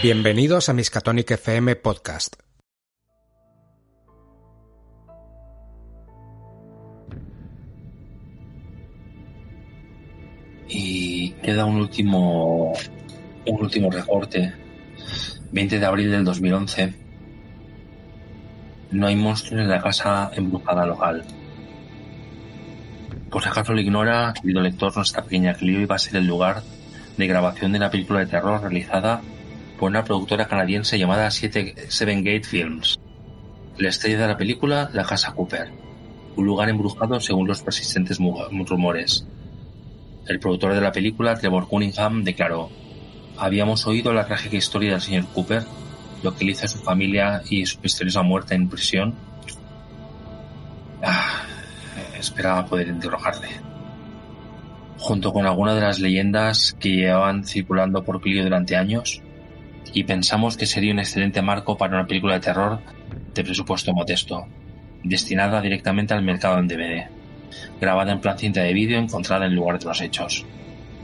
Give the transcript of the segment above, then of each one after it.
Bienvenidos a Miskatonic FM Podcast. Y queda un último, un último recorte. 20 de abril del 2011. No hay monstruos en la casa embrujada local. Si acaso lo ignora, querido lector, nuestra pequeña Clio iba a ser el lugar de grabación de una película de terror realizada por una productora canadiense llamada Seven Gate Films. La estrella de la película, la Casa Cooper, un lugar embrujado según los persistentes rumores. El productor de la película, Trevor Cunningham, declaró: Habíamos oído la trágica historia del señor Cooper, lo que le hizo su familia y su misteriosa muerte en prisión. Ah, esperaba poder interrogarle. Junto con algunas de las leyendas que llevaban circulando por Clio durante años, y pensamos que sería un excelente marco para una película de terror de presupuesto modesto, destinada directamente al mercado en DVD, grabada en plan cinta de vídeo encontrada en lugar de los hechos.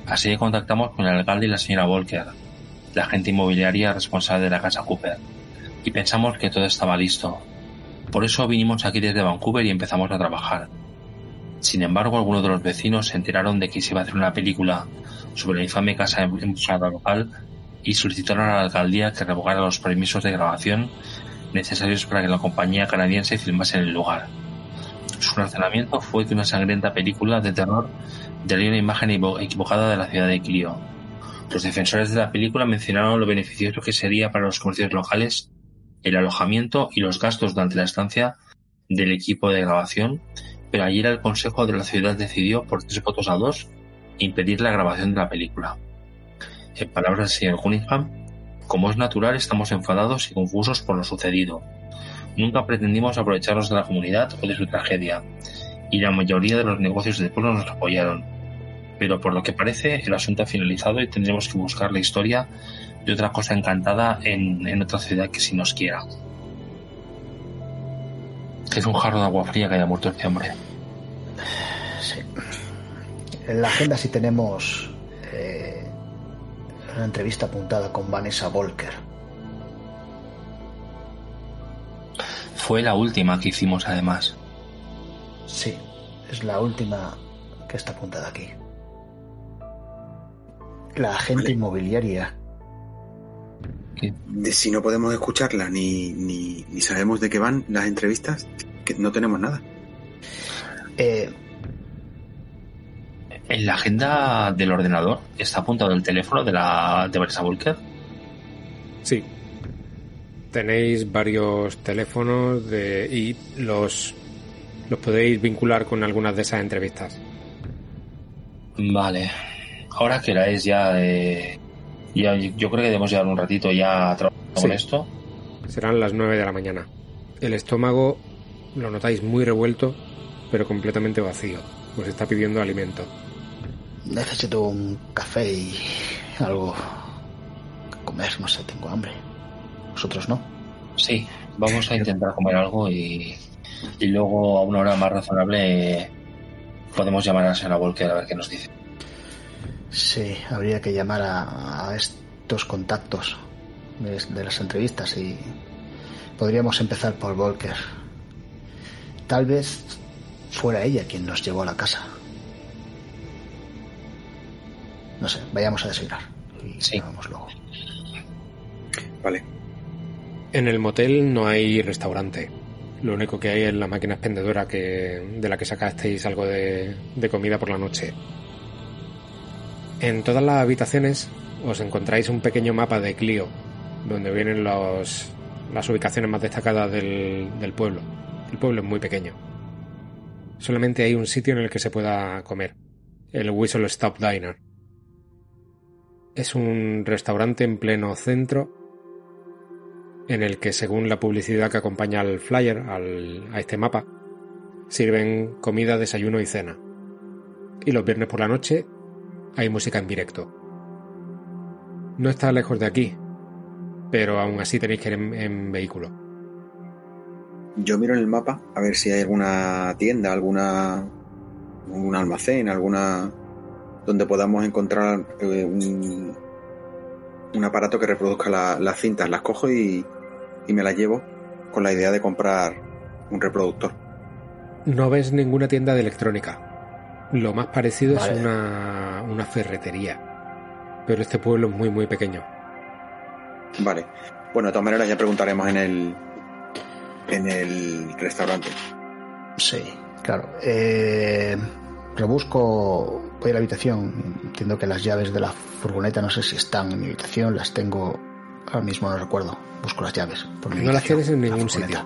Así que contactamos con el alcalde y la señora Volker, la agente inmobiliaria responsable de la casa Cooper, y pensamos que todo estaba listo. Por eso vinimos aquí desde Vancouver y empezamos a trabajar. Sin embargo, algunos de los vecinos se enteraron de que se iba a hacer una película sobre la infame casa embrujada local y solicitaron a la alcaldía que revogara los permisos de grabación necesarios para que la compañía canadiense filmase en el lugar. Su razonamiento fue que una sangrienta película de terror daría una imagen equivocada de la ciudad de Clio. Los defensores de la película mencionaron lo beneficioso que sería para los comercios locales el alojamiento y los gastos durante la estancia del equipo de grabación, pero ayer el Consejo de la Ciudad decidió, por tres votos a dos, impedir la grabación de la película. En palabras del señor Cunningham, como es natural, estamos enfadados y confusos por lo sucedido. Nunca pretendimos aprovecharnos de la comunidad o de su tragedia, y la mayoría de los negocios del pueblo nos apoyaron. Pero por lo que parece, el asunto ha finalizado y tendremos que buscar la historia de otra cosa encantada en, en otra ciudad que si nos quiera. Es un jarro de agua fría que haya muerto este hombre. Sí. En la agenda sí tenemos eh, una entrevista apuntada con Vanessa Volker. Fue la última que hicimos además. Sí, es la última que está apuntada aquí. La agente Vale. De si no podemos escucharla ni, ni, ni sabemos de qué van las entrevistas, que no tenemos nada. Eh, En la agenda del ordenador está apuntado el teléfono de la de Vanessa Volker. Sí. Tenéis varios teléfonos de, y los, los podéis vincular con algunas de esas entrevistas. Vale. Ahora que la es ya, eh, ya yo creo que debemos llevar un ratito ya trabajando con Sí. esto. Serán las 9 de la mañana. El estómago lo notáis muy revuelto, pero completamente vacío. Os está pidiendo alimento. necesito un café y algo que comer. No sé, tengo hambre. ¿Vosotros no? Sí, vamos a intentar comer algo y, y luego a una hora más razonable podemos llamar a la señora Volker a ver qué nos dice. Sí, habría que llamar a, a estos contactos de, de las entrevistas y podríamos empezar por Volker. Tal vez fuera ella quien nos llevó a la casa. No sé, vayamos a desayunar y Sí. vamos luego. Vale. En el motel no hay restaurante. Lo único que hay es la máquina expendedora que, de la que sacasteis algo de, de comida por la noche. En todas las habitaciones os encontráis un pequeño mapa de Clio, donde vienen las ubicaciones más destacadas del, del pueblo. El pueblo es muy pequeño. Solamente hay un sitio en el que se pueda comer, el Whistle Stop Diner. Es un restaurante en pleno centro en el que, según la publicidad que acompaña al flyer, al- a este mapa, sirven comida, desayuno y cena. Y los viernes por la noche hay música en directo. No está lejos de aquí, pero aún así tenéis que ir en, en vehículo. Yo miro en el mapa a ver si hay alguna tienda, alguna un almacén, alguna donde podamos encontrar eh, un, un aparato que reproduzca la- las cintas. Las cojo y, y me las llevo con la idea de comprar un reproductor. No ves ninguna tienda de electrónica. Lo más parecido Vale. es una, una ferretería. Pero este pueblo es muy, muy pequeño. Vale. Bueno, de todas maneras ya preguntaremos en el en el restaurante. Sí, claro. Eh, rebusco, voy a la habitación. Entiendo que las llaves de la furgoneta no sé si están en mi habitación, las tengo. Ahora mismo no recuerdo. Busco las llaves. Por mi No las tienes en ningún sitio.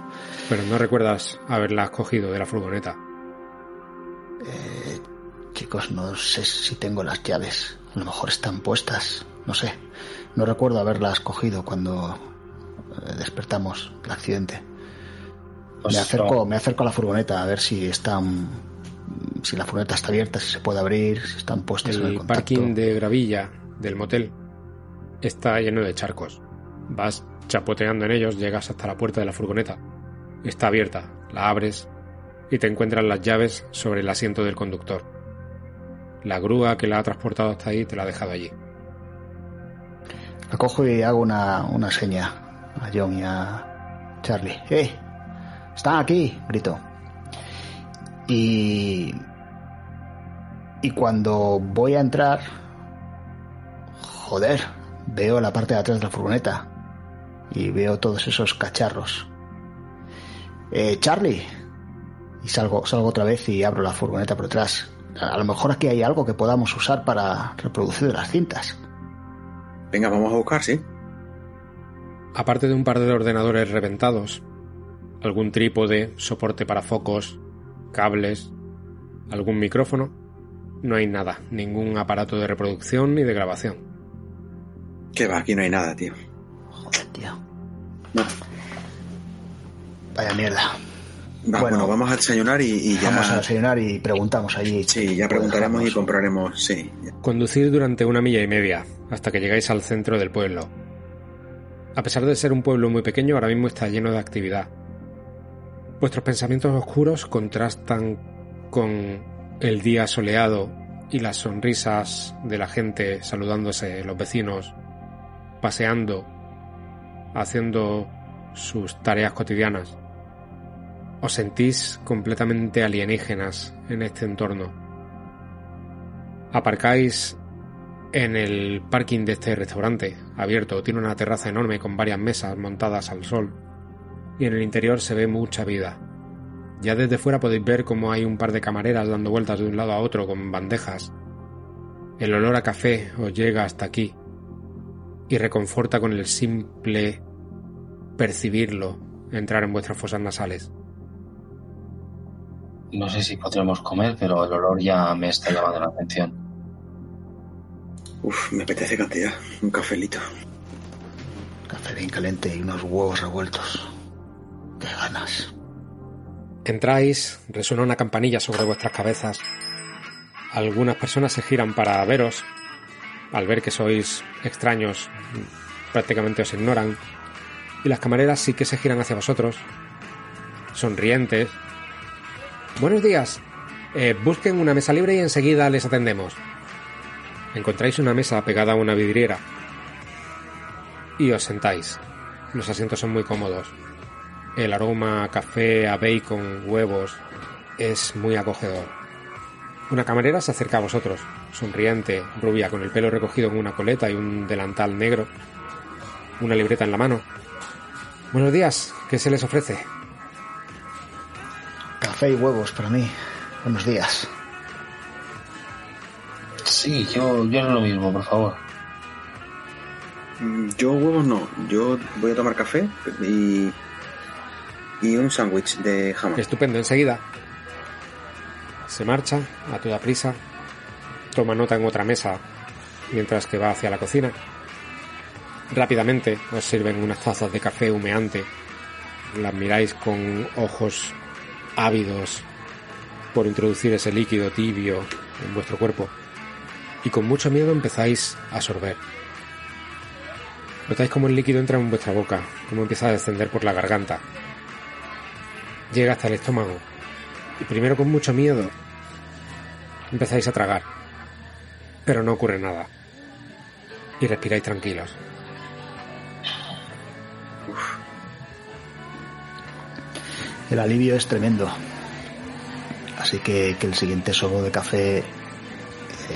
Pero no recuerdas haberlas cogido de la furgoneta. Eh, chicos, no sé si tengo las llaves. A lo mejor están puestas. No sé. No recuerdo haberlas cogido cuando eh, despertamos el accidente. Pues me acerco, no. me acerco a la furgoneta a ver si están, si la furgoneta está abierta, si se puede abrir, si están puestas en el contacto. parking de gravilla del motel está lleno de charcos. Vas chapoteando en ellos, llegas hasta la puerta de la furgoneta. Está abierta, la abres y te encuentras las llaves sobre el asiento del conductor. La grúa que la ha transportado hasta ahí te la ha dejado allí. La cojo y hago una, una seña a John y a Charlie. ¡Eh! ¡Están aquí! grito. Y. Y cuando voy a entrar. Joder, veo la parte de atrás de la furgoneta. Y veo todos esos cacharros. Eh, Charlie. Y salgo, salgo otra vez y abro la furgoneta por detrás. A lo mejor aquí hay algo que podamos usar para reproducir las cintas. Venga, vamos a buscar, sí. Aparte de un par de ordenadores reventados, algún trípode, soporte para focos, cables, algún micrófono, no hay nada, ningún aparato de reproducción ni de grabación. Que va, aquí no hay nada, tío. Joder, tío. No. Vaya mierda. Va, Bueno. bueno, vamos a desayunar y, y ya. Vamos a desayunar y preguntamos allí. Sí, ya preguntaremos y compraremos. Sí. Conducir durante una milla y media, hasta que llegáis al centro del pueblo. A pesar de ser un pueblo muy pequeño, ahora mismo está lleno de actividad. Vuestros pensamientos oscuros contrastan con el día soleado y las sonrisas de la gente saludándose, los vecinos, paseando, haciendo sus tareas cotidianas. Os sentís completamente alienígenas en este entorno. Aparcáis en el parking de este restaurante abierto. Tiene una terraza enorme con varias mesas montadas al sol. Y en el interior se ve mucha vida. Ya desde fuera podéis ver cómo hay un par de camareras dando vueltas de un lado a otro con bandejas. El olor a café os llega hasta aquí y reconforta con el simple percibirlo entrar en vuestras fosas nasales. No sé si podremos comer, pero el olor ya me está llamando la atención. Uf, me apetece cantidad. Un cafelito. Café bien caliente y unos huevos revueltos. Qué ganas. Entráis, resuena una campanilla sobre vuestras cabezas. Algunas personas se giran para veros. Al ver que sois extraños, prácticamente os ignoran. Y las camareras sí que se giran hacia vosotros, sonrientes. Buenos días. Eh, busquen una mesa libre y enseguida les atendemos. Encontráis una mesa pegada a una vidriera. Y os sentáis. Los asientos son muy cómodos. El aroma a café, a bacon, huevos es muy acogedor. Una camarera se acerca a vosotros, sonriente, rubia, con el pelo recogido en una coleta y un delantal negro, una libreta en la mano. Buenos días, ¿qué se les ofrece? Café y huevos para mí. Buenos días. Sí, yo, yo lo mismo, por favor. Mm, Yo huevos no. Yo voy a tomar café y. y un sándwich de jamón. Estupendo, enseguida. Se marcha a toda prisa, toma nota en otra mesa mientras que va hacia la cocina. Rápidamente os sirven unas tazas de café humeante. Las miráis con ojos ávidos por introducir ese líquido tibio en vuestro cuerpo. Y con mucho miedo empezáis a sorber. Notáis cómo el líquido entra en vuestra boca, cómo empieza a descender por la garganta. Llega hasta el estómago. Y primero con mucho miedo empezáis a tragar. Pero no ocurre nada. Y respiráis tranquilos. El alivio es tremendo. Así que, que el siguiente sorbo de café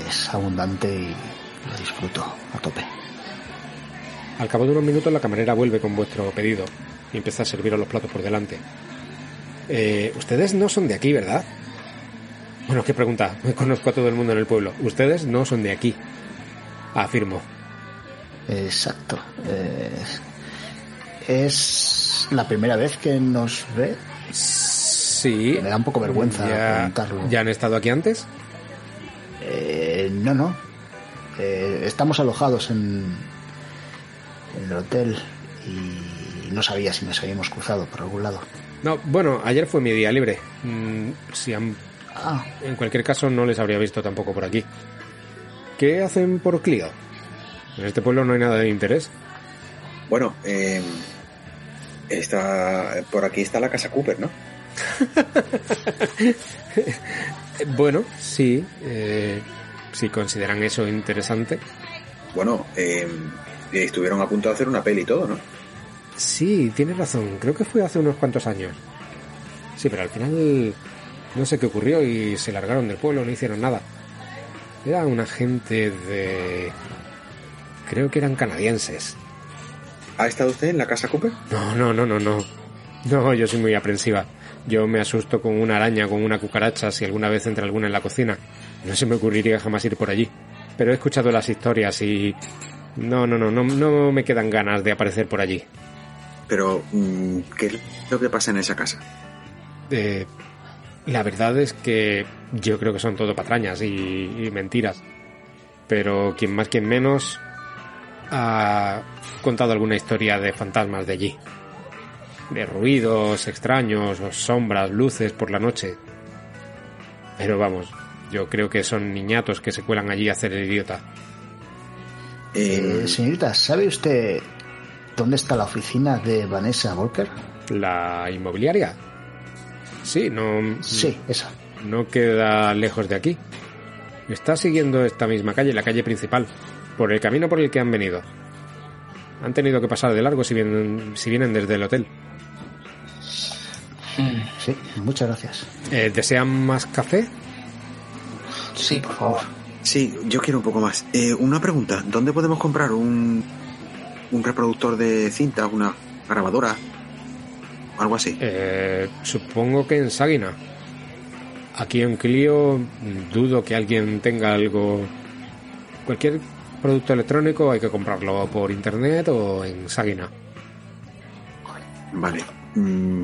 es abundante y lo disfruto a tope. Al cabo de unos minutos la camarera vuelve con vuestro pedido y empieza a serviros los platos por delante. Eh, ustedes no son de aquí, ¿verdad? Bueno, qué pregunta. Me conozco a todo el mundo en el pueblo. Ustedes no son de aquí. Afirmo. Exacto. Eh, es la primera vez que nos ve. Sí. Me da un poco vergüenza ya, preguntarlo. ¿Ya han estado aquí antes? Eh, no, no. Eh, estamos alojados en, en el hotel y no sabía si nos habíamos cruzado por algún lado. No, bueno, ayer fue mi día libre. Mm, si han- Ah, en cualquier caso, no les habría visto tampoco por aquí. ¿Qué hacen por Clio? En este pueblo no hay nada de interés. Bueno, eh, está, por aquí está la casa Cooper, ¿no? Bueno, sí. eh, si consideran eso interesante. Bueno, eh, estuvieron a punto de hacer una peli y todo, ¿no? Sí, tienes razón. Creo que fue hace unos cuantos años. Sí, pero al final no sé qué ocurrió y se largaron del pueblo, no hicieron nada. Era una gente de... Creo que eran canadienses. ¿Ha estado usted en la casa Cooper? No, no, no, no, no. No, yo soy muy aprensiva. Yo me asusto con una araña, con una cucaracha, si alguna vez entra alguna en la cocina. No se me ocurriría jamás ir por allí. Pero he escuchado las historias y... No, no, no, no, no me quedan ganas de aparecer por allí. Pero, mm, ¿qué es lo que pasa en esa casa? Eh, la verdad es que yo creo que son todo patrañas y, y mentiras. Pero quien más, quien menos ha contado alguna historia de fantasmas de allí. De ruidos extraños, sombras, luces por la noche. Pero vamos, yo creo que son niñatos que se cuelan allí a hacer el idiota. Eh, señorita, ¿sabe usted dónde está la oficina de Vanessa Volker? ¿La inmobiliaria? Sí, no... Sí, esa. no queda lejos de aquí. Está siguiendo esta misma calle, la calle principal, por el camino por el que han venido. Han tenido que pasar de largo si vienen, si vienen desde el hotel. Sí, muchas gracias. Eh, ¿Desean más café? Sí, por favor. sí, yo quiero un poco más. Eh, una pregunta, ¿dónde podemos comprar un, un reproductor de cinta, una grabadora? Algo así. Eh, supongo que en Sagina. Aquí en Clio dudo que alguien tenga algo... Cualquier producto electrónico hay que comprarlo por internet o en Sagina. Vale. Mm,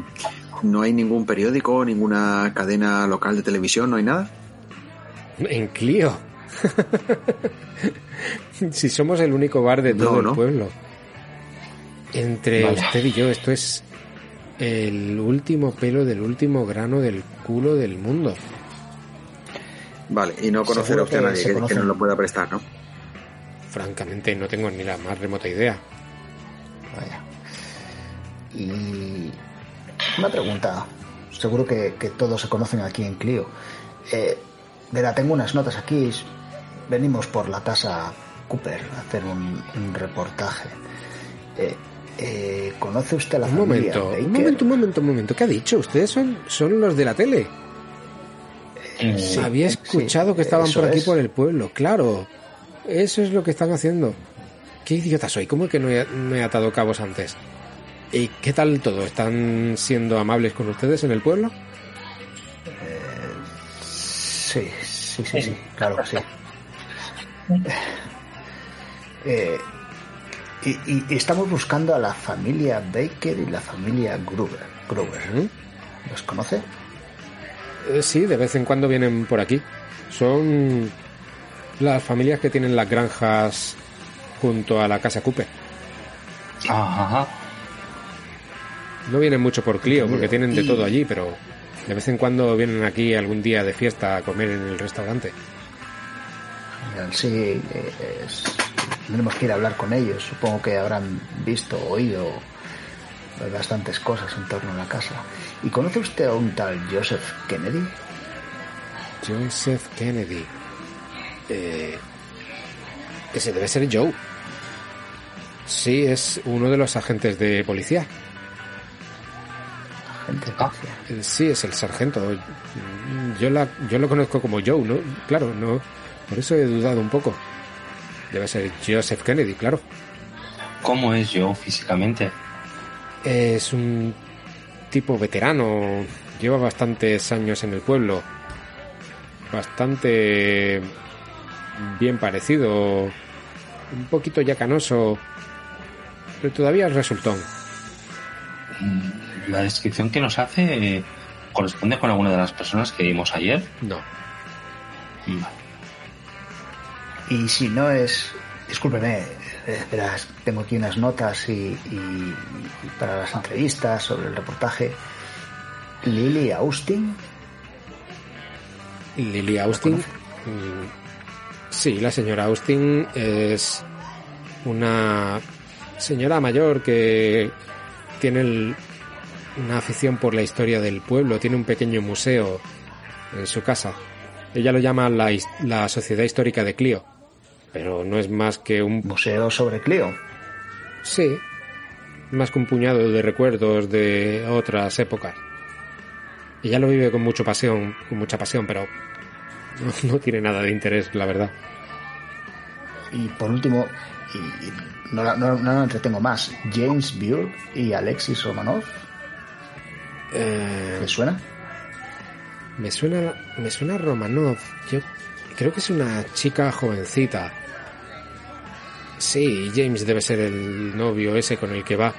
¿No hay ningún periódico, ninguna cadena local de televisión, no hay nada? En Clio. si somos el único bar de todo No, el pueblo. Entre Vale. usted y yo, esto es el último pelo del último grano del culo del mundo. Vale, y no conocer a usted a nadie que, que nos lo pueda prestar, ¿no? Francamente, no tengo ni la más remota idea. Vaya. Y una pregunta. Seguro que, que todos se conocen aquí en Clio. Eh, verá, tengo unas notas aquí. Venimos por la casa Cooper a hacer un, un reportaje. Eh, eh, ¿Conoce usted la Un familia momento, Baker? un momento, un momento, un momento. ¿Qué ha dicho? Ustedes son, son los de la tele. Eh, Sí, Había sí, escuchado que estaban por aquí es. por el pueblo, claro. Eso es lo que están haciendo. Qué idiota soy, ¿cómo que no he, no he atado cabos antes? ¿Y qué tal todo? ¿Están siendo amables con ustedes en el pueblo? Sí, sí, sí, sí, claro que sí. Eh, y, estamos buscando a la familia Baker y la familia Gruber. Gruber. ¿Los conoce? Eh, sí, de vez en cuando vienen por aquí. Son las familias que tienen las granjas junto a la casa Cooper. Ajá. No vienen mucho por Clio porque tienen de todo allí, pero de vez en cuando vienen aquí algún día de fiesta a comer en el restaurante. Sí, es- tendremos que ir a hablar con ellos. Supongo que habrán visto, oído bastantes cosas en torno a la casa. ¿Y conoce usted a un tal Joseph Kennedy? Joseph Kennedy. Eh, Ese debe ser Joe. Sí, es uno de los agentes de policía. Gente, Ah. Eh, Sí, es el sargento. Yo, la, yo lo conozco como Joe, ¿no? Claro, no. Por eso he dudado un poco. Debe ser Joseph Kennedy, claro. ¿Cómo es yo físicamente? Es un tipo veterano. Lleva bastantes años en el pueblo. Bastante bien parecido. Un poquito ya canoso. Pero todavía es resultón. Mm, La descripción que nos hace eh, corresponde con alguna de las personas que vimos ayer. No. Vale. Y si no es. Discúlpeme, eh, verás, tengo aquí unas notas y, y- y para las entrevistas sobre el reportaje. Lily Austin. Lily Austin. Sí, la señora Austin es una señora mayor que tiene el- una afición por la historia del pueblo, tiene un pequeño museo en su casa. Ella lo llama la, la Sociedad Histórica de Clio, pero no es más que un Museo sobre Clio. sí, más que un puñado de recuerdos de otras épocas. Ella lo vive con mucha pasión, con mucha pasión, pero no, no tiene nada de interés, la verdad. Y por último, y, y no, la- no, no entretengo más, James Beard y Alexis Romanov. Eh, ¿Les suena? me suena, me suena Romanov. Yo creo que es una chica jovencita. Sí, James debe ser el novio ese con el que va.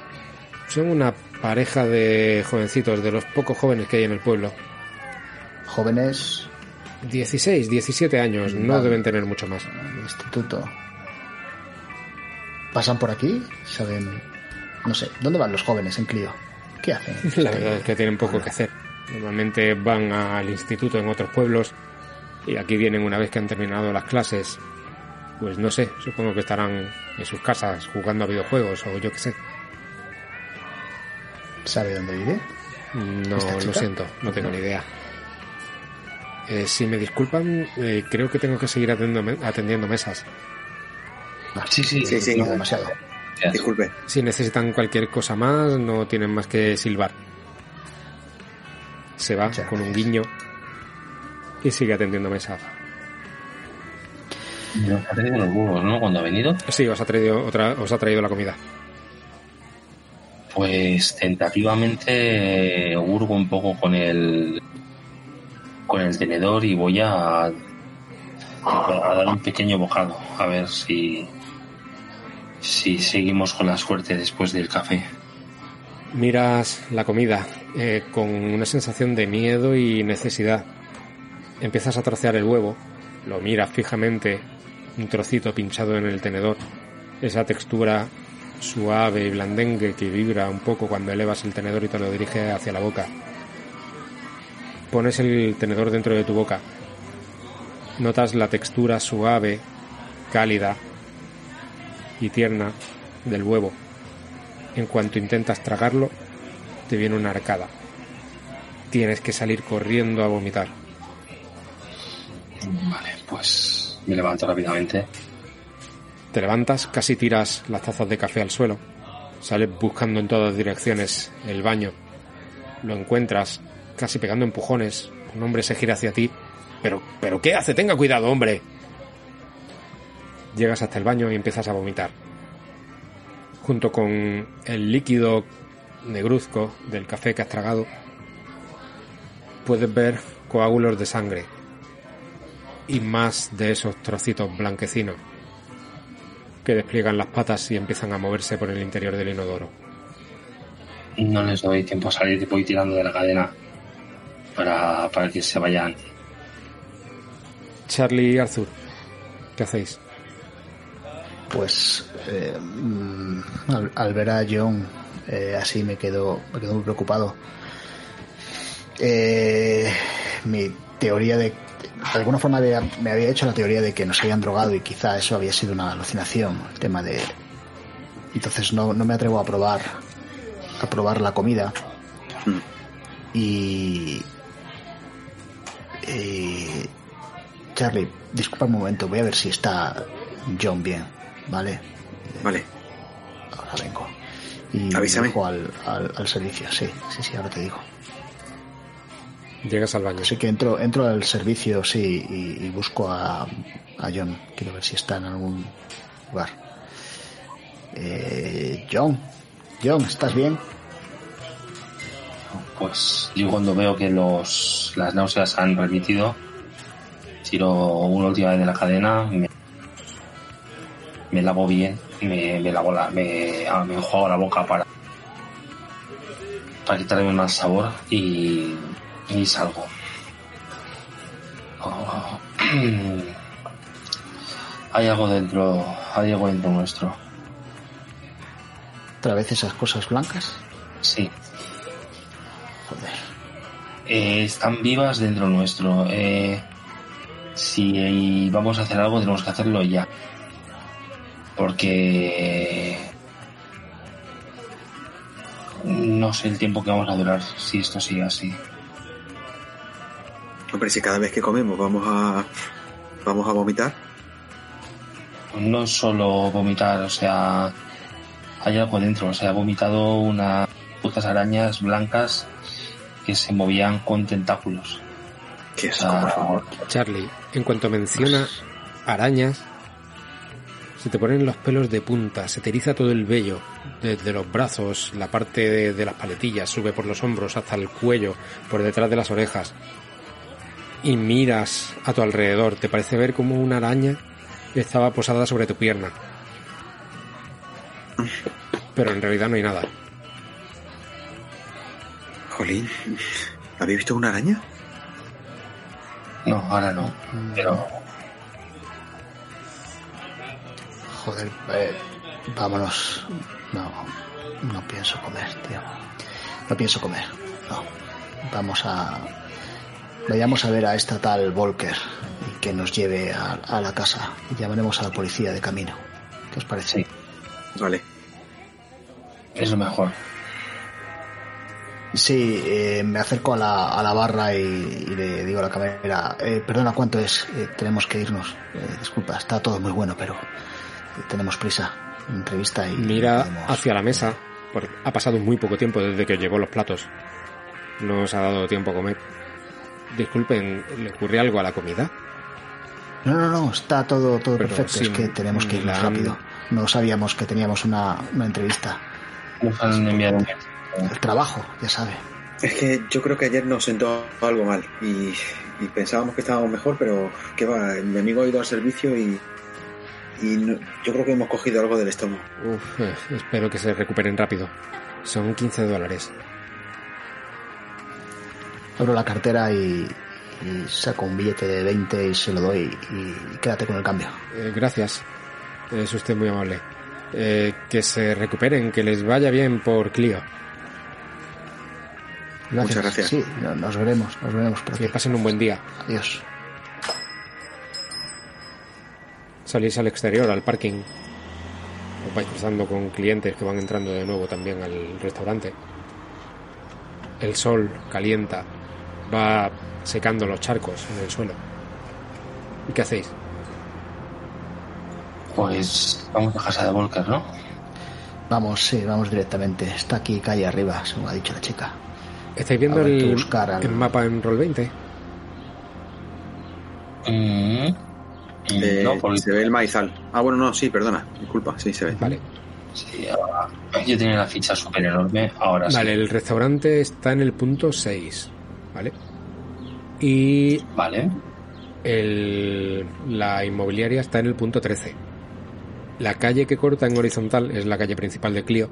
Son una pareja de jovencitos, de los pocos jóvenes que hay en el pueblo. Jóvenes 16, 17 años, no Vale. deben tener mucho más. instituto. ¿Pasan por aquí? ¿Saben? No sé, ¿dónde van los jóvenes en Clio? ¿Qué hacen? La verdad es que tienen poco que hacer. Normalmente van al instituto en otros pueblos y aquí vienen una vez que han terminado las clases. Pues no sé, supongo que estarán en sus casas jugando a videojuegos o yo qué sé. ¿Sabe dónde vive? No, ¿Esta lo siento, no tengo ni idea. Eh, si me disculpan, eh, creo que tengo que seguir atendiendo, atendiendo mesas. Sí, sí, Sí, sí, No no. demasiado. Disculpe. Si necesitan cualquier cosa más, no tienen más que silbar. Se va Muchas con un guiño y sigue atendiendo mesas. Nos ha traído los huevos, ¿no? Cuando ha venido. Sí, os ha traído otra, os ha traído la comida. Pues tentativamente hurgo un poco con el con el tenedor y voy a, dar un pequeño bocado a ver si si seguimos con la suerte después del café. Miras la comida eh, con una sensación de miedo y necesidad. Empiezas a trocear el huevo, lo miras fijamente, un trocito pinchado en el tenedor, esa textura suave y blandengue que vibra un poco cuando elevas el tenedor y te lo diriges hacia la boca. Pones el tenedor dentro de tu boca. Notas la textura suave, cálida y tierna del huevo. En cuanto intentas tragarlo, te viene una arcada. Tienes que salir corriendo a vomitar. Vale, pues me levanto rápidamente. Te levantas, casi tiras las tazas de café al suelo. Sales buscando en todas direcciones el baño. Lo encuentras, casi pegando empujones. Un hombre se gira hacia ti. Pero, pero ¿qué hace? Tenga cuidado, hombre. Llegas hasta el baño y empiezas a vomitar. Junto con el líquido negruzco del café que has tragado, puedes ver coágulos de sangre y más de esos trocitos blanquecinos que despliegan las patas y empiezan a moverse por el interior del inodoro. No les doy tiempo a salir voy tirando de la cadena para, para que se vayan. Charlie y Arthur, ¿qué hacéis? Pues eh, mm, al, al ver a John eh, así me quedo, me quedo muy preocupado. Eh, mi teoría de... De alguna forma había- me había hecho la teoría de que nos habían drogado y quizá eso había sido una alucinación, el tema de... Entonces no, no me atrevo a probar a probar la comida Mm. y... y Charlie, disculpa un momento, voy a ver si está John bien, ¿vale? Vale. Ahora vengo. Y Avísame. dejo al, al, al servicio, sí, sí, sí, ahora te digo. Llegas al baño. Así que entro, entro al servicio, sí, y, y busco a, a John. Quiero ver si está en algún lugar. Eh, John, John, ¿estás bien? Pues yo cuando veo que los las náuseas han remitido, tiro una última vez de la cadena, me, me lavo bien, me, me lavo la, me, me enjuago la boca para para quitarme mal sabor y, y salgo. Oh, hay algo dentro, hay algo dentro nuestro. ¿Otra vez esas cosas blancas? Sí. Eh, están vivas dentro nuestro. Eh, si vamos a hacer algo, tenemos que hacerlo ya. Porque no sé el tiempo que vamos a durar si esto sigue así. Hombre, si cada vez que comemos vamos a vamos a vomitar, No es solo vomitar, o sea, hay algo dentro. O sea, he vomitado unas putas arañas blancas que se movían con tentáculos. es por favor. Charlie, en cuanto menciona arañas, se te ponen los pelos de punta, se te eriza todo el vello, desde los brazos, la parte de, de las paletillas, sube por los hombros hasta el cuello, por detrás de las orejas. Y miras a tu alrededor, te parece ver como una araña estaba posada sobre tu pierna. Pero en realidad no hay nada. Jolín, ¿habéis visto una araña? no, ahora no. Pero Joder, eh, vámonos. No, no pienso comer, tío. No pienso comer, no. Vamos a... Vayamos a ver a esta tal Volker y que nos lleve a, a la casa. Y llamaremos a la policía de camino. ¿Qué os parece? sí, Vale. es lo mejor. Sí, eh, me acerco a la, a la barra y, y le digo a la camarera, eh, perdona, ¿cuánto es? Eh, tenemos que irnos. Eh, disculpa, está todo muy bueno, pero eh, tenemos prisa. Entrevista y... Mira podemos- hacia la mesa, porque ha pasado muy poco tiempo desde que llegó los platos. No os ha dado tiempo a comer. Disculpen, ¿le ocurre algo a la comida? No, no, no, está todo, todo Pero perfecto. es que tenemos que irnos la- rápido. No sabíamos que teníamos una, una entrevista. Nos han enviado un El trabajo, ya sabe. Es que yo creo que ayer nos sentó algo mal y, y pensábamos que estábamos mejor, pero que va, mi amigo ha ido al servicio y, y no- yo creo que hemos cogido algo del estómago. Uf, eh, espero que se recuperen rápido. Son 15 dólares. Abro la cartera y, y saco un billete de 20 y se lo doy y quédate con el cambio. Eh, gracias. Es usted muy amable. Eh, que se recuperen, que les vaya bien por Clio. Muchas gracias. Sí, no- nos veremos, nos veremos por Que pasen un buen día. Adiós. Salís al exterior, al parking. Os vais cruzando con clientes que van entrando de nuevo también al restaurante. El sol calienta, va secando los charcos en el suelo. ¿Y qué hacéis? Pues vamos a casa de Volker, ¿no? Vamos, sí, vamos directamente. Está aquí calle arriba, según ha dicho la chica. ¿Estáis viendo el, buscar al- el mapa en Roll20? Mm, Eh, no, porque Se ve el maizal. Ah, bueno, no, sí, perdona. Disculpa, sí se ve. Vale. sí, ahora- yo tenía la ficha súper enorme, ahora Vale, sí. el restaurante está en el punto 6. ¿Vale? Y Vale. el, la inmobiliaria está en el punto 13. La calle que corta en horizontal es la calle principal de Clio.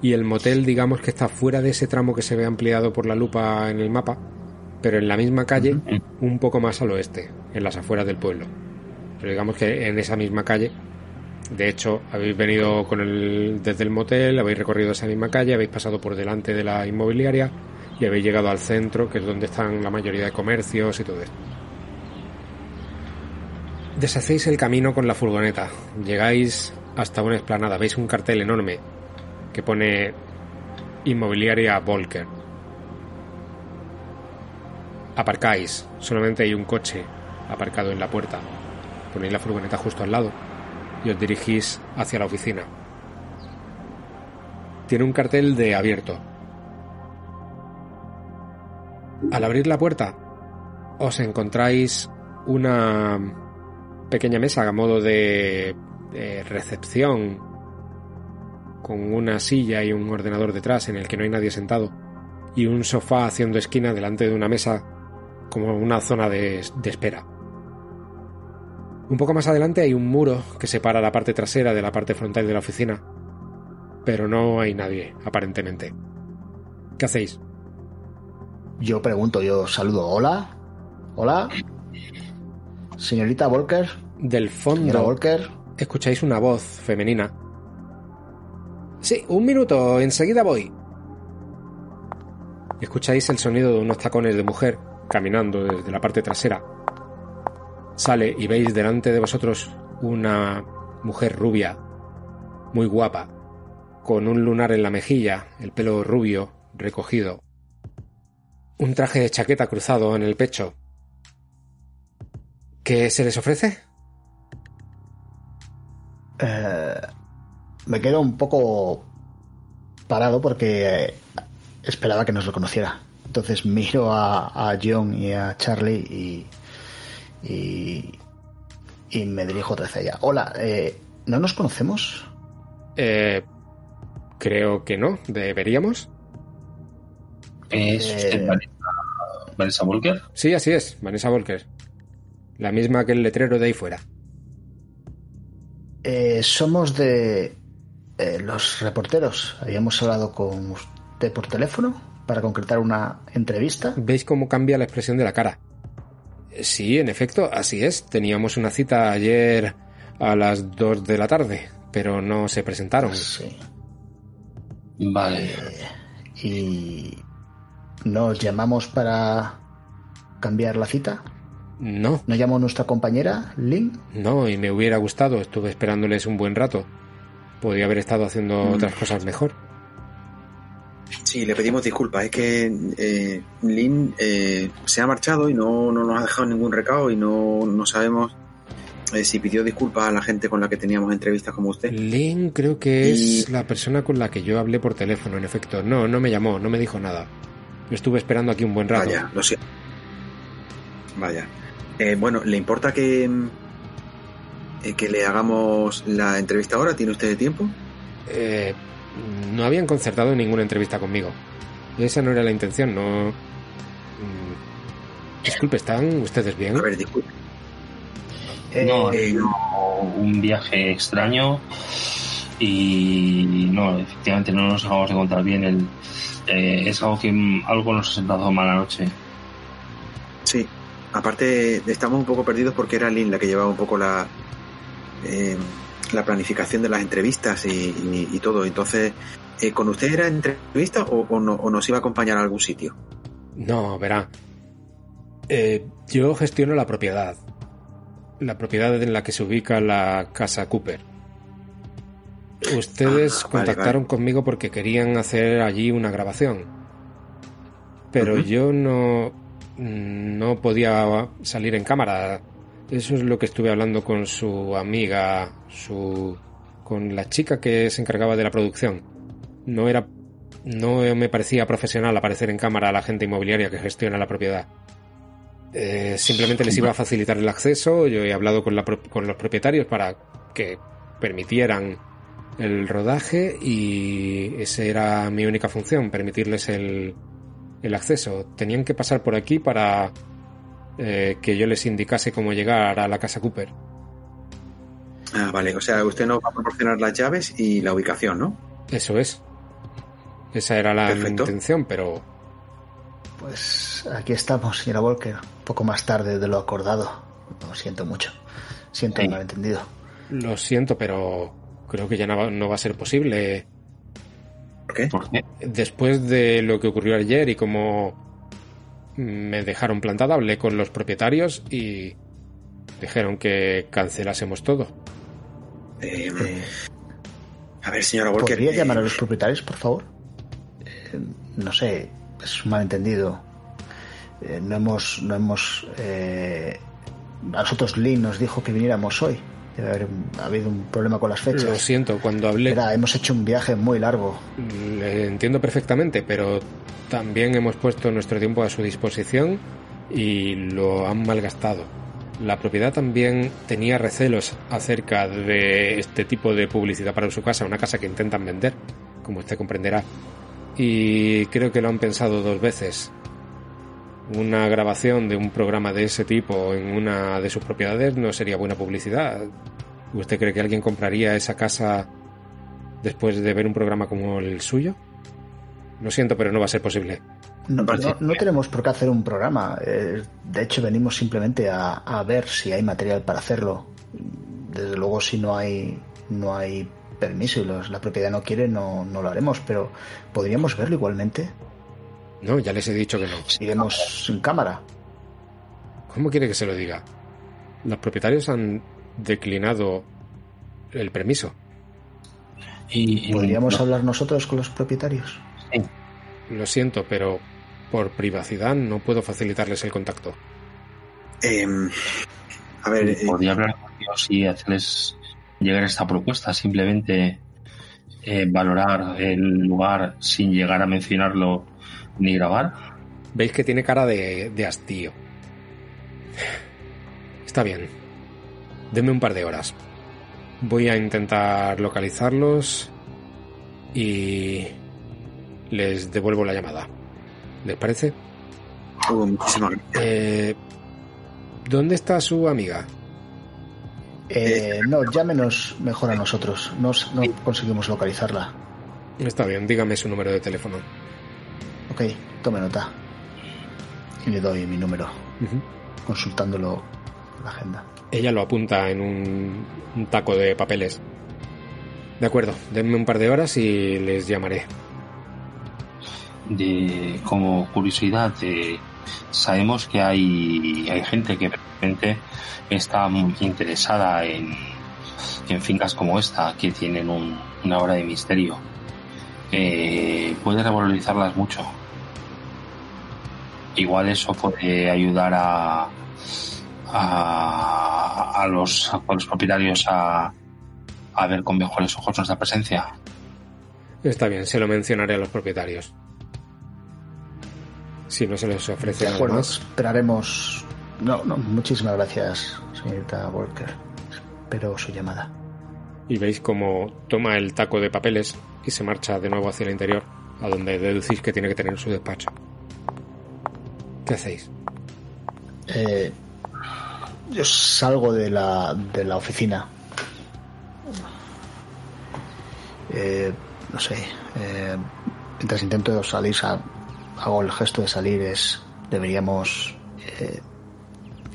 Y el motel, digamos que está fuera de ese tramo que se ve ampliado por la lupa en el mapa, pero en la misma calle, Ujú. un poco más al oeste, en las afueras del pueblo. Pero digamos que en esa misma calle, de hecho, habéis venido con el, desde el motel, habéis recorrido esa misma calle, habéis pasado por delante de la inmobiliaria y habéis llegado al centro, que es donde están la mayoría de comercios y todo esto. Deshacéis el camino con la furgoneta. Llegáis hasta una explanada. Veis un cartel enorme que pone Inmobiliaria Volker. Aparcáis. Solamente hay un coche aparcado en la puerta. Ponéis la furgoneta justo al lado. y os dirigís hacia la oficina. Tiene un cartel de abierto. Al abrir la puerta, os encontráis una pequeña mesa a modo de, de recepción con una silla y un ordenador detrás en el que no hay nadie sentado y un sofá haciendo esquina delante de una mesa como una zona de, de espera. Un poco más adelante hay un muro que separa la parte trasera de la parte frontal de la oficina, pero no hay nadie, aparentemente. ¿Qué hacéis? Yo pregunto, yo saludo. Hola. Hola. Señorita Volker. Del fondo Volker. escucháis una voz femenina. Sí, un minuto, enseguida voy. Escucháis el sonido de unos tacones de mujer caminando desde la parte trasera. Sale y veis delante de vosotros una mujer rubia, muy guapa, con un lunar en la mejilla, el pelo rubio, recogido, un traje de chaqueta cruzado en el pecho. ¿Qué se les ofrece? Eh, me quedo un poco parado porque eh, esperaba que nos lo conociera. Entonces miro a, a John y a Charlie y, y, y me dirijo otra vez a ella. Hola, eh, ¿no nos conocemos? Eh, creo que no, deberíamos. ¿Es Eh, usted Vanessa, Vanessa Volker? Sí, así es, Vanessa Volker. La misma que el letrero de ahí fuera. Eh, somos de eh, los reporteros. Habíamos hablado con usted por teléfono para concretar una entrevista. ¿Veis cómo cambia la expresión de la cara? Eh, Sí, en efecto, así es. Teníamos una cita ayer a las 2 de la tarde, pero no se presentaron. Sí. Vale. Y nos llamamos para cambiar la cita. No, ¿No llamó nuestra compañera, Lynn? no, y me hubiera gustado. Estuve esperándoles un buen rato. Podía haber estado haciendo Mm. otras cosas mejor. Sí, le pedimos disculpas. Es que eh, Lynn eh, se ha marchado y no, no nos ha dejado ningún recado y no, no sabemos eh, si pidió disculpas a la gente con la que teníamos entrevistas como usted. Lynn creo que Y- es la persona con la que yo hablé por teléfono, en efecto. No, no me llamó, no me dijo nada. Estuve esperando aquí un buen rato. Vaya, lo sé. Vaya. Eh, bueno, ¿le importa que, mm, eh, que le hagamos la entrevista ahora? ¿Tiene usted tiempo? Eh, no habían concertado ninguna entrevista conmigo. Esa no era la intención, no... Mm, Disculpe, ¿están ustedes bien? A ver, disculpe. No, Eh, sido un viaje extraño y no, efectivamente no nos acabamos de contar bien. El, eh, es algo que algo nos ha sentado mala noche. Sí. Aparte, estamos un poco perdidos porque era Lynn la que llevaba un poco la, eh, la planificación de las entrevistas y, y- y todo. Entonces, eh, ¿con usted era entrevista o, o no- o nos iba a acompañar a algún sitio? No, verá. Eh, yo gestiono la propiedad. La propiedad en la que se ubica la casa Cooper. Ustedes Ah, contactaron vale. conmigo porque querían hacer allí una grabación. Pero yo no, no podía salir en cámara. Eso es lo que estuve hablando con su amiga, su, con la chica que se encargaba de la producción. No era, no me parecía profesional aparecer en cámara a la gente inmobiliaria que gestiona la propiedad. Eh, simplemente les iba a facilitar el acceso. Yo he hablado con, la con los propietarios para que permitieran el rodaje y esa era mi única función, permitirles el, el acceso. Tenían que pasar por aquí para eh, que yo les indicase cómo llegar a la casa Cooper. Ah, vale. O sea, usted nos va a proporcionar las llaves y la ubicación, ¿no? Eso es. Esa era la Perfecto. intención, pero Pues aquí estamos, señora Walker. Un poco más tarde de lo acordado. Lo siento mucho. Siento el Sí. malentendido. lo siento, pero creo que ya no va, no va a ser posible. ¿Por qué? ¿Por qué? Después de lo que ocurrió ayer y como me dejaron plantada, hablé con los propietarios y dijeron que cancelásemos todo. Eh, a ver, señora Walker. ¿Podría eh, llamar a los propietarios, por favor? Eh, no sé, es un malentendido. Eh, no hemos... No hemos eh, a nosotros Lynn nos dijo que viniéramos hoy. Debe haber ha habido un problema con las fechas. Lo siento, cuando hablé... Verá, hemos hecho un viaje muy largo. Le entiendo perfectamente, pero también hemos puesto nuestro tiempo a su disposición y lo han malgastado. La propiedad también tenía recelos acerca de este tipo de publicidad para su casa, una casa que intentan vender, como usted comprenderá. Y creo que lo han pensado dos veces. Una grabación de un programa de ese tipo en una de sus propiedades no sería buena publicidad. ¿Usted cree que alguien compraría esa casa después de ver un programa como el suyo? Lo siento, pero no va a ser posible. No, no, no tenemos por qué hacer un programa. Eh, de hecho, venimos simplemente a, a, ver si hay material para hacerlo. Desde luego, si no hay, no hay permiso y los, la propiedad no quiere, no, no lo haremos. Pero podríamos verlo igualmente. No, ya les he dicho que no. Iremos en cámara. ¿Cómo quiere que se lo diga? Los propietarios han declinado el permiso. Y, y ¿Podríamos no. hablar nosotros con los propietarios? Sí. Lo siento, pero por privacidad no puedo facilitarles el contacto. Eh, a ver, eh, podría hablar con ellos y hacerles llegar esta propuesta, simplemente eh, valorar el lugar sin llegar a mencionarlo ni grabar. Veis que tiene cara de, de hastío. Está bien. Denme un par de horas. Voy a intentar localizarlos y les devuelvo la llamada. ¿Les parece? Oh, muchísimas gracias. Eh, ¿Dónde está su amiga? Eh, no, llámenos mejor a nosotros. No, no conseguimos localizarla. Está bien, dígame su número de teléfono. Ok, tome nota. Y le doy mi número, uh -huh. consultándolo en la agenda. Ella lo apunta en un, un taco de papeles. De acuerdo, denme un par de horas y les llamaré de como curiosidad de, sabemos que hay, hay gente que realmente está muy interesada en, en fincas como esta que tienen un, una hora de misterio eh, puede revalorizarlas mucho igual eso puede ayudar a a, a, los, a los propietarios a, a ver con mejores ojos nuestra presencia está bien se lo mencionaré a los propietarios si no se les ofrece de acuerdo, más. esperaremos. No, no, muchísimas gracias, señorita Walker. Espero su llamada. Y veis cómo toma el taco de papeles y se marcha de nuevo hacia el interior, a donde deducís que tiene que tener su despacho. ¿Qué hacéis? Eh, yo salgo de la, de la oficina. Eh, no sé. Eh, mientras intento salir, hago el gesto de salir es deberíamos eh,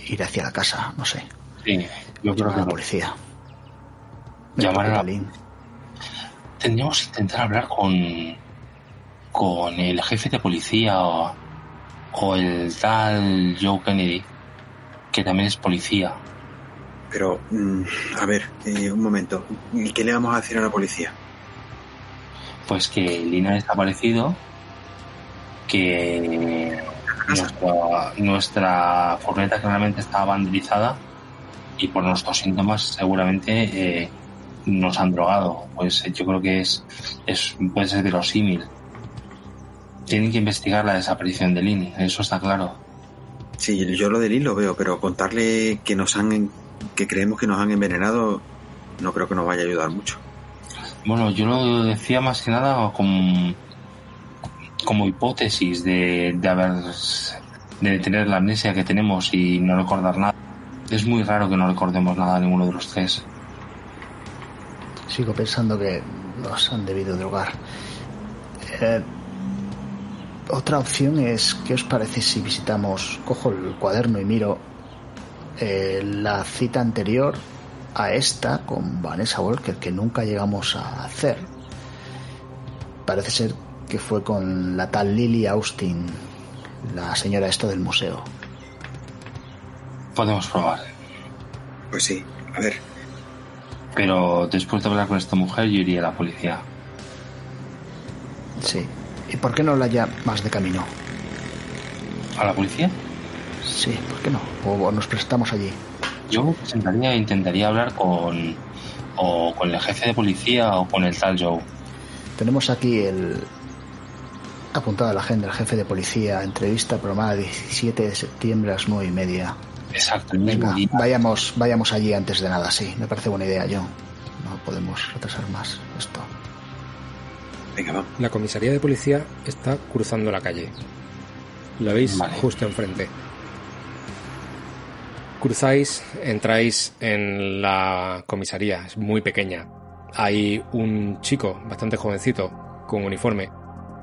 ir hacia la casa, no sé. Sí, yo creo que a la policía. Llamar a la... Tendríamos que intentar hablar con con el jefe de policía o, o el tal Joe Kennedy, que también es policía. Pero, mm, a ver, eh, un momento. ¿Y qué le vamos a decir a la policía? Pues que Lina ha desaparecido que nuestra, nuestra furgoneta claramente estaba vandalizada y por nuestros síntomas seguramente eh, nos han drogado. Pues yo creo que es, es puede ser verosímil. Tienen que investigar la desaparición de Lini, eso está claro. Sí, yo lo de Lin lo veo, pero contarle que nos han que creemos que nos han envenenado no creo que nos vaya a ayudar mucho. Bueno, yo lo decía más que nada como como hipótesis de, de haber de tener la amnesia que tenemos y no recordar nada. Es muy raro que no recordemos nada ninguno de los tres. Sigo pensando que nos han debido drogar. Eh, otra opción es, ¿qué os parece si visitamos, cojo el cuaderno y miro eh, la cita anterior a esta con Vanessa Walker que nunca llegamos a hacer? Parece ser que fue con la tal Lily Austin, la señora esto del museo. Podemos probar. Pues sí, a ver. Pero después de hablar con esta mujer yo iría a la policía. Sí. ¿Y por qué no la ya más de camino? ¿A la policía? Sí, ¿por qué no? O, nos prestamos allí. Yo presentaría e intentaría hablar con o con el jefe de policía o con el tal Joe. Tenemos aquí el apuntado a la agenda el jefe de policía, entrevista programada 17 de septiembre a las 9 y media. Mismo Venga, vayamos, vayamos allí antes de nada, sí, me parece buena idea, John. No podemos retrasar más esto. Venga, vamos. La comisaría de policía está cruzando la calle. La veis Vale. justo enfrente. Cruzáis, entráis en la comisaría, es muy pequeña. Hay un chico bastante jovencito con uniforme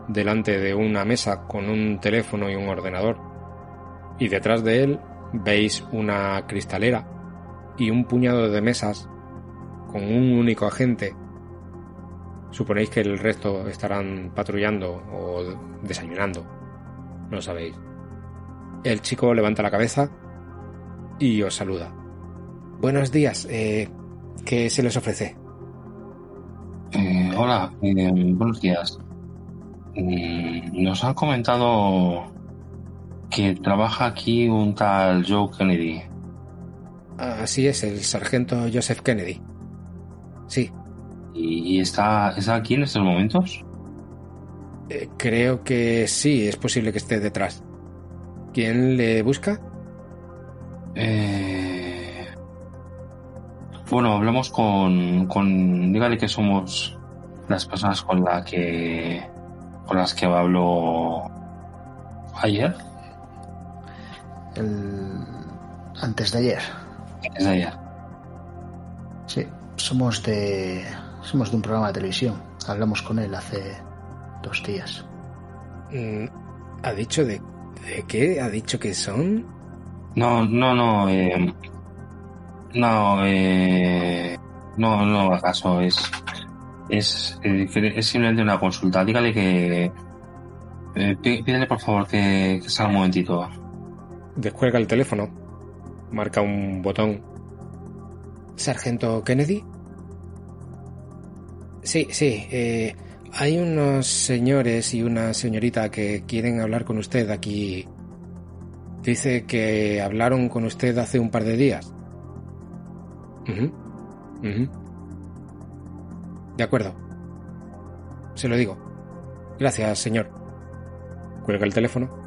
delante de una mesa con un teléfono y un ordenador. Y detrás de él veis una cristalera y un puñado de mesas con un único agente Suponéis que el resto estarán patrullando o desayunando. No lo sabéis. El chico levanta la cabeza y os saluda. Buenos días. Eh, ¿Qué se les ofrece? Eh, hola, eh, buenos días. Mm, Nos han comentado que trabaja aquí un tal Joe Kennedy. Así es, el sargento Joseph Kennedy. Sí, ¿Y, está, está aquí en estos momentos? eh, creo que sí, es posible que esté detrás. ¿Quién le busca? Eh, Bueno, hablamos con, con... Dígale que somos las personas con, la que, con las que habló ayer. El... Antes de ayer. Es de ayer. Sí, somos de somos de un programa de televisión. Hablamos con él hace dos días. Mm, ¿Ha dicho de, de qué? ¿Ha dicho que son? No, no, no. Eh, no, eh, no, no haga caso. Es, es, es simplemente una consulta. Dígale que. Eh, pí- pídele por favor que, que salga un momentito. Descuelga el teléfono. Marca un botón. ¿Sargento Kennedy? Sí, sí. eh, hay unos señores y una señorita que quieren hablar con usted aquí. Dice que hablaron con usted hace un par de días. De acuerdo. Se lo digo. Gracias, señor. Cuelga el teléfono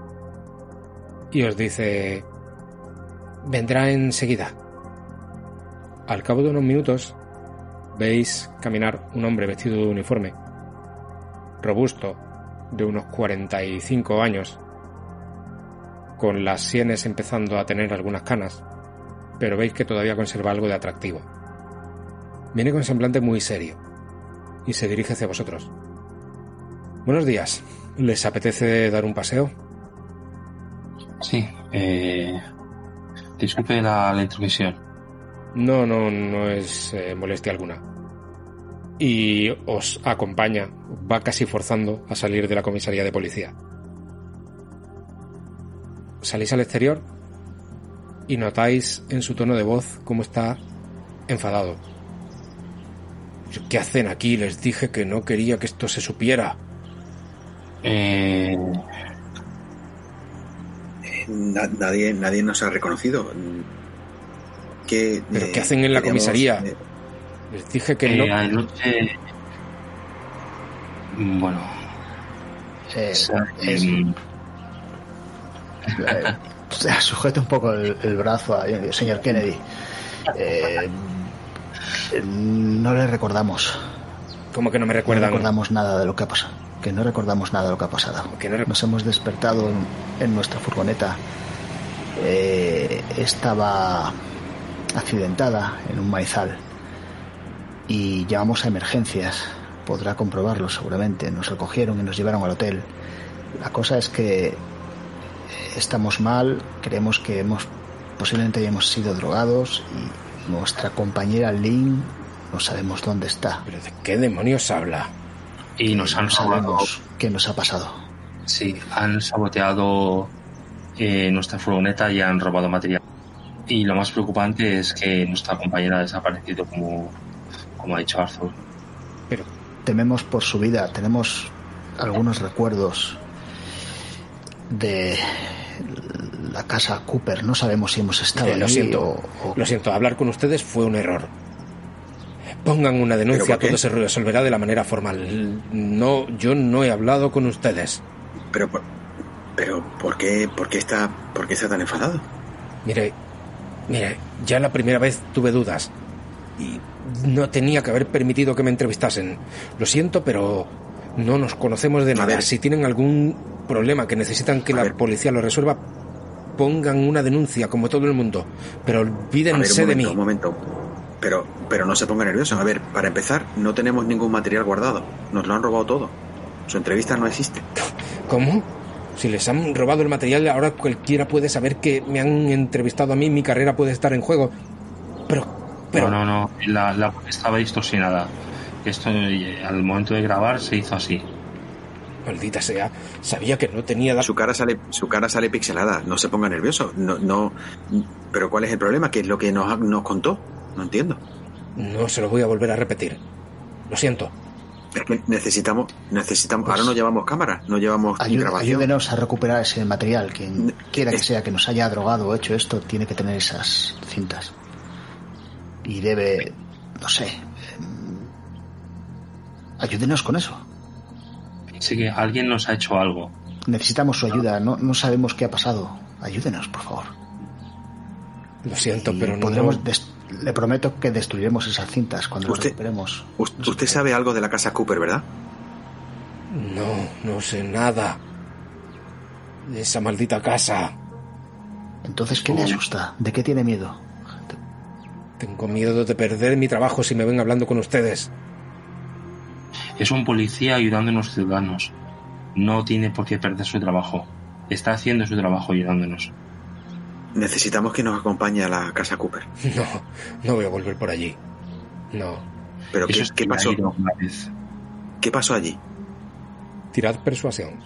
y os dice vendrá enseguida. Al cabo de unos minutos veis caminar un hombre vestido de uniforme, robusto, de unos 45 años, con las sienes empezando a tener algunas canas, pero veis que todavía conserva algo de atractivo. Viene con semblante muy serio y se dirige hacia vosotros. Buenos días. ¿Les apetece dar un paseo? Sí, eh, disculpe la, la intromisión. No, no, no es eh, molestia alguna. Y os acompaña, va casi forzando a salir de la comisaría de policía. Salís al exterior y notáis en su tono de voz cómo está enfadado. ¿Qué hacen aquí? Les dije que no quería que esto se supiera. Eh, Na- nadie, nadie nos ha reconocido. ¿Qué, ¿Pero eh, qué hacen en la comisaría? eh, Les dije que eh, no. anoche. mm, Bueno, Eh, es- eh, sujeta un poco el, el brazo a señor Kennedy. Eh, no le recordamos. ¿Cómo que no me No recuerdan? recordamos nada de lo que ha pasado. Que no recordamos nada de lo que ha pasado. Que no Nos hemos despertado en, en nuestra furgoneta. Eh, estaba accidentada en un maizal. Y llamamos a emergencias. Podrá comprobarlo seguramente. Nos recogieron y nos llevaron al hotel. La cosa es que estamos mal. Creemos que hemos posiblemente hayamos sido drogados y nuestra compañera Lynn no sabemos dónde está. ¿Pero de qué demonios habla? Y nos han sabemos qué nos ha pasado. Sí, han saboteado eh, nuestra furgoneta y han robado material. Y lo más preocupante es que nuestra compañera ha desaparecido, como, como ha dicho Arthur. Pero Tememos por su vida. Tenemos algunos recuerdos de la casa Cooper. No sabemos si hemos estado Eh, lo siento, o- o- lo siento, hablar con ustedes fue un error. Pongan una denuncia, todo se resolverá de la manera formal. No, yo no he hablado con ustedes. Pero, por- pero ¿por qué, por qué está, por qué está tan enfadado? Mire, mire, ya la primera vez tuve dudas y no tenía que haber permitido que me entrevistasen. Lo siento, pero no nos conocemos de nada. Si tienen algún problema que necesitan que A la ver. policía lo resuelva, pongan una denuncia como todo el mundo, pero ver, olvídense de mí. un momento. Pero, pero no se ponga nervioso. A ver, para empezar, no tenemos ningún material guardado. Nos lo han robado todo. Su entrevista no existe. ¿Cómo? Si les han robado el material, ahora cualquiera puede saber que me han entrevistado a mí, mi carrera puede estar en juego. Pero, pero, No, no, no. La, la estaba distorsionada. Esto eh, al momento de grabar se hizo así. maldita sea, sabía que no tenía... da- Su cara sale, su cara sale pixelada. No se ponga nervioso. No, no. Pero ¿cuál es el problema? ¿Qué es lo que nos, nos contó? No entiendo. No se lo voy a volver a repetir. Lo siento. Es que necesitamos, necesitamos. Pues- ahora no llevamos cámara, no llevamos Ayú- grabación. ayúdenos a recuperar ese material. Quien quiera que es- sea que nos haya drogado o hecho esto, tiene que tener esas cintas. Y debe, no sé, em, ayúdenos con eso. Así que alguien nos ha hecho algo. Necesitamos su ayuda. No, no sabemos qué ha pasado. Ayúdenos, por favor. Lo siento, Y pero no... podremos le prometo que destruiremos esas cintas cuando las Usted- recuperemos. Usted sabe algo de la casa Cooper, ¿verdad? No, no sé nada. De esa maldita casa. Entonces, ¿qué le asusta? ¿De qué tiene miedo? Tengo miedo de perder mi trabajo si me ven hablando con ustedes. Es un policía ayudando a los ciudadanos. No tiene por qué perder su trabajo. Está haciendo su trabajo ayudándonos. Necesitamos que nos acompañe a la casa Cooper. No, no voy a volver por allí. No. Pero ¿qué, pasó? ha ido una vez. ¿Qué pasó allí? Tirad persuasión.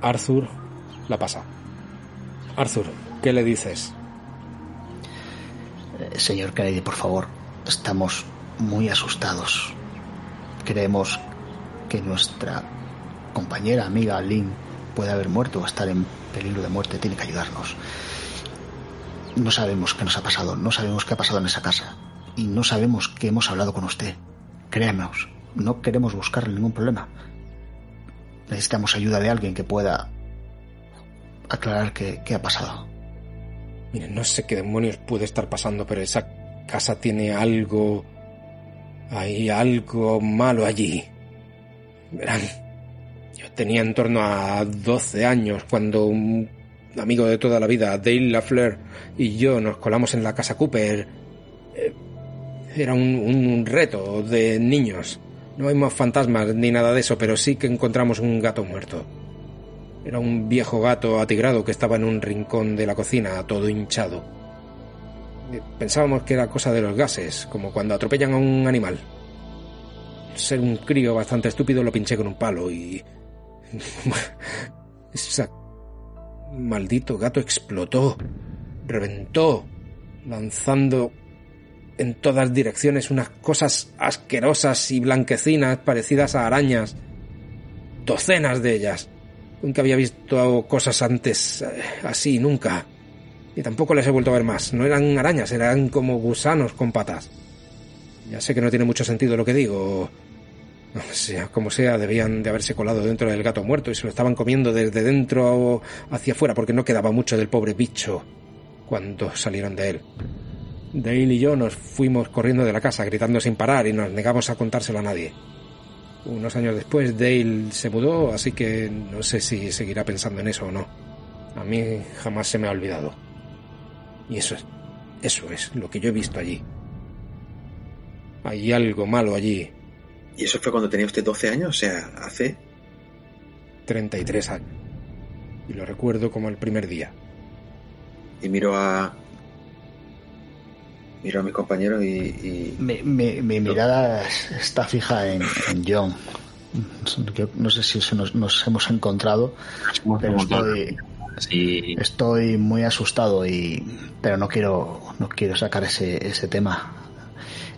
Arthur la pasa. Arthur, ¿qué le dices? Eh, Señor Kennedy, por favor, estamos muy asustados. Creemos que nuestra compañera, amiga Lynn, puede haber muerto o estar en peligro de muerte. Tiene que ayudarnos. No sabemos qué nos ha pasado, no sabemos qué ha pasado en esa casa. Y no sabemos que hemos hablado con usted. Créanos, no queremos buscarle ningún problema. Necesitamos ayuda de alguien que pueda aclarar qué, qué ha pasado. Miren, no sé qué demonios puede estar pasando, pero esa casa tiene algo... Hay algo malo allí. Verán, tenía en torno a 12 años cuando un amigo de toda la vida, Dale Lafleur, y yo nos colamos en la casa Cooper. Eh, Era un, reto de niños. No vimos fantasmas ni nada de eso, pero sí que encontramos un gato muerto. Era un viejo gato atigrado que estaba en un rincón de la cocina, todo hinchado. Eh, Pensábamos que era cosa de los gases, como cuando atropellan a un animal. Al Ser un crío bastante estúpido lo pinché con un palo y... Ese maldito gato explotó, reventó, lanzando en todas direcciones unas cosas asquerosas y blanquecinas parecidas a arañas. Docenas de ellas. Nunca había visto cosas antes eh, así, nunca. Y tampoco les he vuelto a ver más. No eran arañas, eran como gusanos con patas. Ya sé que no tiene mucho sentido lo que digo. Sea como sea, debían de haberse colado dentro del gato muerto y se lo estaban comiendo desde dentro hacia afuera porque no quedaba mucho del pobre bicho cuando salieron de él. Dale y yo nos fuimos corriendo de la casa gritando sin parar y nos negamos a contárselo a nadie. Unos años después Dale se mudó, así que no sé si seguirá pensando en eso o no. A mí jamás se me ha olvidado. Y eso es, eso es lo que yo he visto allí. Hay algo malo allí. ¿Y eso fue cuando tenía usted 12 años? O sea, hace... 33 años. Y lo recuerdo como el primer día. Y miro a... Miro a mis compañeros y... y- Mi, mi- mi mirada es- está fija en, en John. Yo no sé si se nos, nos hemos encontrado, pero estoy, estoy muy asustado y pero no quiero no quiero sacar ese, ese tema.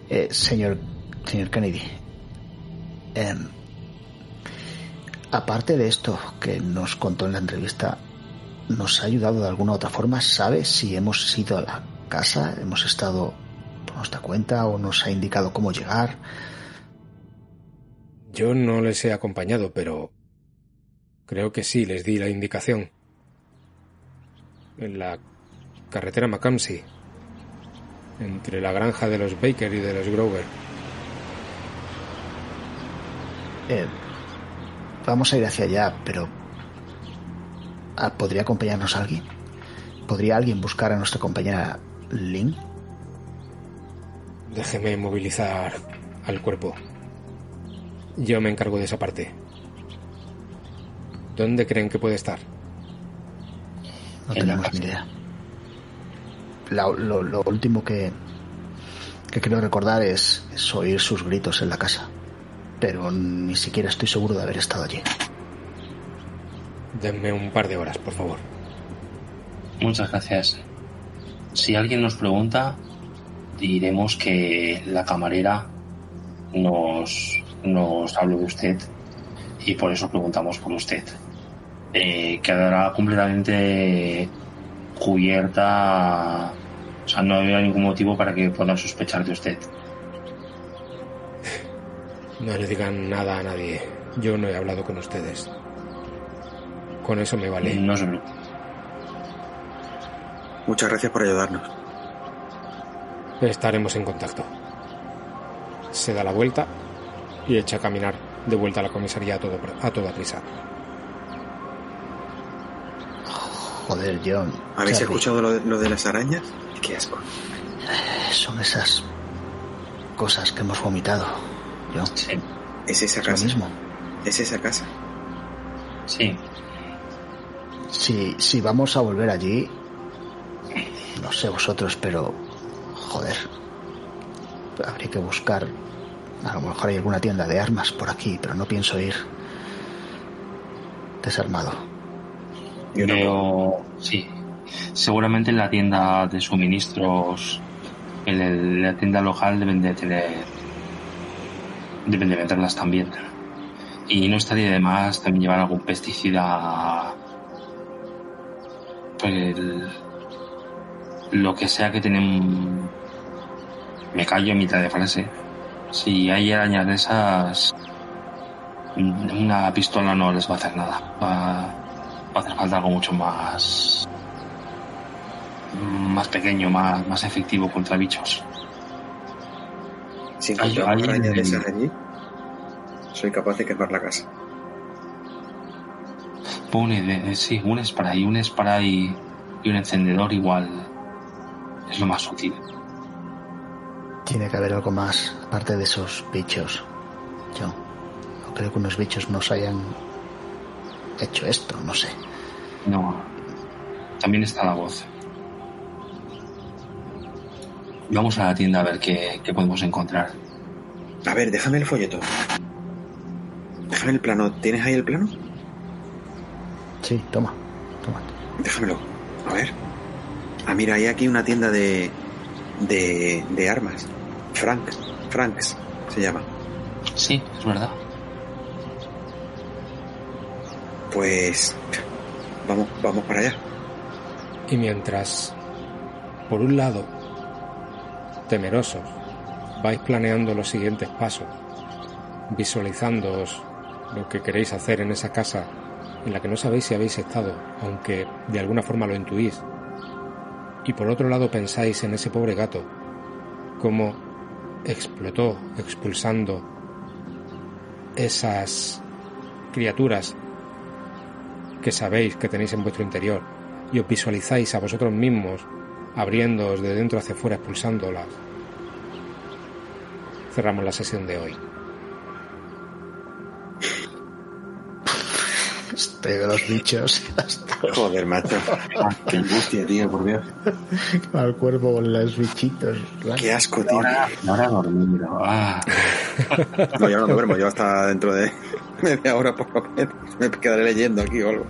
Eh, señor señor Kennedy, em, aparte de esto que nos contó en la entrevista, ¿nos ha ayudado de alguna otra forma? ¿Sabe si hemos ido a la casa, hemos estado por nuestra cuenta o nos ha indicado cómo llegar? Yo no les he acompañado, pero creo que sí les di la indicación. En la carretera Macamsi, entre la granja de los Baker y de los Grover. Eh, vamos a ir hacia allá, pero ah, ¿podría acompañarnos alguien? ¿Podría alguien buscar a nuestra compañera Lynn? Déjeme movilizar al cuerpo. Yo me encargo de esa parte. ¿Dónde creen que puede estar? No tenemos ni idea. La- lo, lo último que, que quiero recordar es, es oír sus gritos en la casa. Pero ni siquiera estoy seguro de haber estado allí. Denme un par de horas, por favor. Muchas gracias. Si alguien nos pregunta, diremos que la camarera nos, nos habló de usted y por eso preguntamos por usted. Eh, quedará completamente cubierta, o sea, no había ningún motivo para que puedan sospechar de usted. No le digan nada a nadie. Yo no he hablado con ustedes. Con eso me vale. No se preocupe. Muchas gracias por ayudarnos. Estaremos en contacto. Se da la vuelta y echa a caminar de vuelta a la comisaría a, todo, a toda prisa. Joder, John. ¿Habéis Charlie, escuchado lo de, lo de las arañas? Qué asco. Son esas cosas que hemos vomitado. Sí, Es esa casa. mismo. Es esa casa. sí. Si, si vamos a volver allí, no sé vosotros, pero joder, habría que buscar. A lo mejor hay alguna tienda de armas por aquí, pero no pienso ir desarmado. Yo. Veo, sí. Seguramente en la tienda de suministros, en el- la tienda local deben de tener, deben de venderlas también. Y no estaría de más también llevar algún pesticida, pues el- lo que sea que tienen. Me callo en mitad de frase. Si hay arañas de esas, una pistola no les va a hacer nada. Va, va a hacer falta algo mucho más más pequeño, más, más efectivo contra bichos. Si arañas de esas allí, soy capaz de quemar la casa. Pone, de- sí, un spray, un spray y un encendedor igual es lo más útil. Tiene que haber algo más, aparte de esos bichos. Yo no creo que unos bichos nos hayan hecho esto, no sé. No, también está la voz. Vamos a la tienda a ver qué, qué podemos encontrar. A ver, déjame el folleto. Déjame el plano. ¿Tienes ahí el plano? Sí, toma, toma. Déjamelo. A ver. Ah, mira, hay aquí una tienda de. de. de armas. Frank. Franks se llama. Sí, es verdad. Pues. Vamos, vamos para allá. Y mientras, por un lado, temerosos, vais planeando los siguientes pasos, visualizándoos lo que queréis hacer en esa casa en la que no sabéis si habéis estado, aunque de alguna forma lo intuís. Y por otro lado pensáis en ese pobre gato, cómo explotó expulsando esas criaturas que sabéis que tenéis en vuestro interior y os visualizáis a vosotros mismos abriéndoos de dentro hacia afuera, expulsándolas. Cerramos la sesión de hoy. Estoy de los bichos. Joder, macho. Qué angustia, tío, por Dios. al cuerpo con los bichitos. Qué asco, tío. Ahora, ahora dormir. Ah, No, yo no duermo, yo hasta dentro de media hora por lo menos me quedaré leyendo aquí o algo.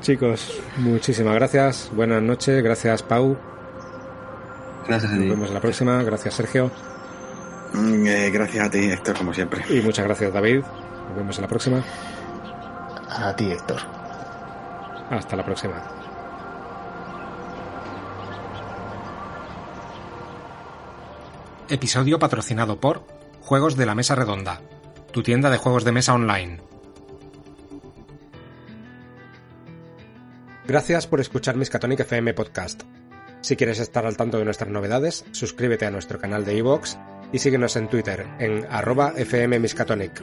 Chicos, muchísimas gracias. Buenas noches. Gracias, Pau. gracias a Nos ti. vemos en la próxima. Gracias, Sergio. Mm, eh, gracias a ti, Héctor, como siempre. Y muchas gracias, David. Nos vemos en la próxima. A ti, Héctor. Hasta la próxima. Episodio patrocinado por Juegos de la Mesa Redonda, tu tienda de juegos de mesa online. Gracias por escuchar Miskatonic FM Podcast. Si quieres estar al tanto de nuestras novedades, suscríbete a nuestro canal de iVoox y síguenos en Twitter en arroba fmmiskatonic.